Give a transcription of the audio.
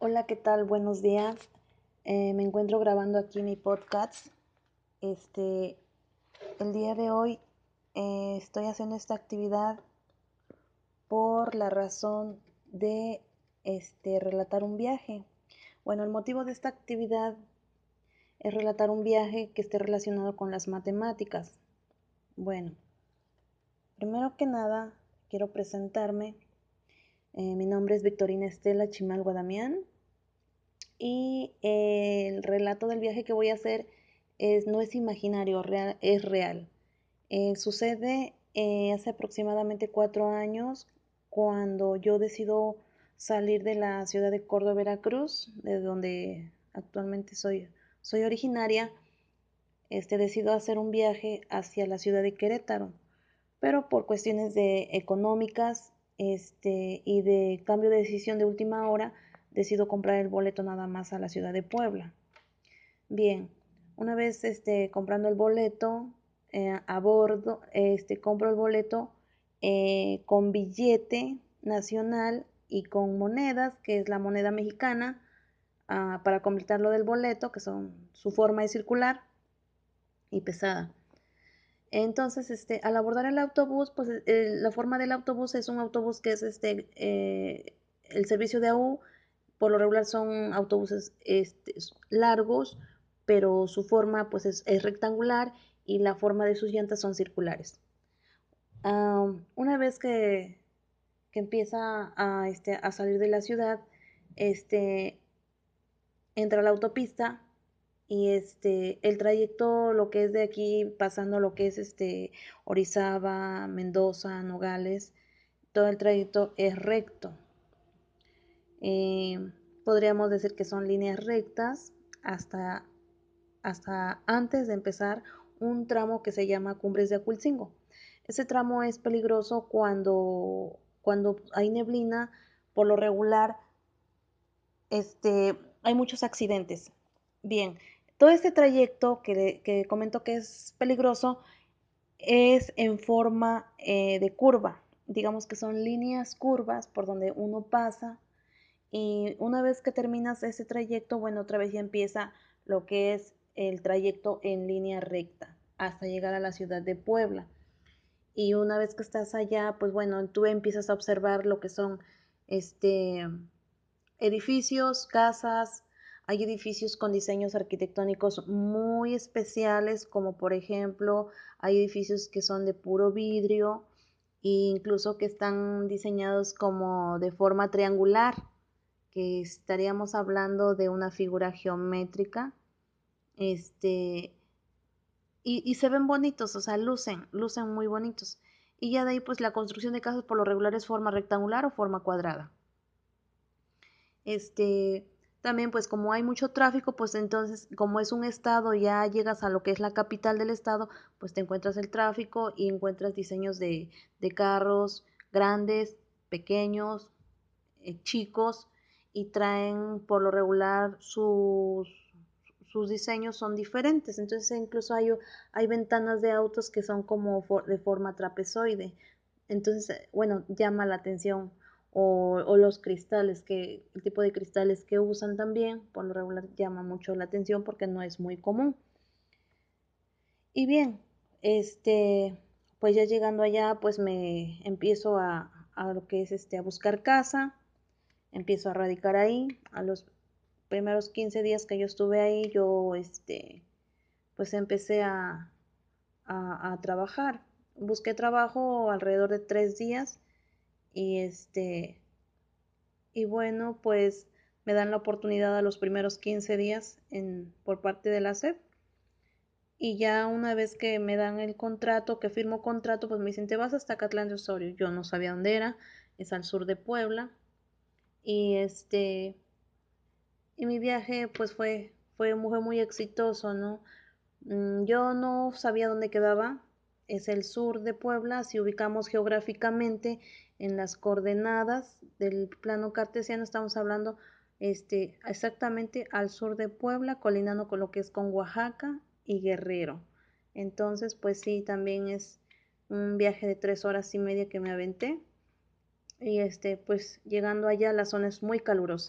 Hola, ¿qué tal? Buenos días. Eh, me encuentro grabando aquí mi podcast. Este, el día de hoy eh, estoy haciendo esta actividad por la razón de este, relatar un viaje. Bueno, el motivo de esta actividad es relatar un viaje que esté relacionado con las matemáticas. Bueno, primero que nada quiero presentarme. Eh, mi nombre es Victorina Estela Chimal Guadamián y el relato del viaje que voy a hacer no es imaginario, es real. Eh, sucede eh, hace aproximadamente cuatro años cuando yo decido salir de la ciudad de Córdoba, Veracruz, de donde actualmente soy, soy originaria. Este, decido hacer un viaje hacia la ciudad de Querétaro, pero por cuestiones de económicas este, y de cambio de decisión de última hora, decido comprar el boleto nada más a la ciudad de Puebla. Bien, una vez este, comprando el boleto eh, a bordo, este, compro el boleto eh, con billete nacional y con monedas, que es la moneda mexicana, uh, para completar lo del boleto, que son su forma de circular y pesada. Entonces, este, al abordar el autobús, pues la forma del autobús es un autobús que es este, eh, el servicio de AU, por lo regular son autobuses este, largos, pero su forma pues es, rectangular y la forma de sus llantas son circulares. Um, una vez que, que empieza a, este, salir de la ciudad, este, entra a la autopista y el trayecto, lo que es de aquí, pasando lo que es Orizaba, Mendoza, Nogales, todo el trayecto es recto. Eh, podríamos decir que son líneas rectas hasta, hasta antes de empezar un tramo que se llama Cumbres de Aculcingo. Ese tramo es peligroso cuando, cuando hay neblina, por lo regular este, hay muchos accidentes. Bien, todo este trayecto que, que comento que es peligroso es en forma eh, de curva. Digamos que son líneas curvas por donde uno pasa y una vez que terminas ese trayecto, bueno, otra vez ya empieza lo que es el trayecto en línea recta hasta llegar a la ciudad de Puebla. Y una vez que estás allá, pues bueno, tú empiezas a observar lo que son este edificios, casas, hay edificios con diseños arquitectónicos muy especiales, como por ejemplo, hay edificios que son de puro vidrio e incluso que están diseñados como de forma triangular que estaríamos hablando de una figura geométrica, este, y, y, se ven bonitos, o sea, lucen, lucen muy bonitos. Y ya de ahí, pues la construcción de casas por lo regular es forma rectangular o forma cuadrada. Este, también, pues como hay mucho tráfico, pues entonces, como es un estado, ya llegas a lo que es la capital del estado, pues te encuentras el tráfico y encuentras diseños de, de carros grandes, pequeños, eh, chicos, y traen por lo regular sus, sus diseños son diferentes. Entonces incluso hay, hay ventanas de autos que son como de forma trapezoide. Entonces, bueno, llama la atención. O, o, los cristales, que el tipo de cristales que usan también, por lo regular llama mucho la atención porque no es muy común. Y bien, este, pues ya llegando allá, pues me empiezo a, a lo que es este, a buscar casa, empiezo a radicar ahí. A los primeros 15 días que yo estuve ahí, yo este, pues empecé a, a, trabajar. Busqué trabajo alrededor de tres días y este y bueno pues me dan la oportunidad a los primeros 15 días en, por parte de la SEP y ya una vez que me dan el contrato, que firmo contrato, pues me dicen, te vas hasta Catlán de Osorio. Yo no sabía dónde era, es al sur de Puebla y este y mi viaje pues fue fue muy, muy exitoso no mm, yo no sabía dónde quedaba es el sur de Puebla si ubicamos geográficamente en las coordenadas del plano cartesiano estamos hablando este exactamente al sur de Puebla colinando con lo que es con Oaxaca y Guerrero. Entonces pues sí también es un viaje de tres horas y media que me aventé y este pues llegando allá la zona es muy calurosa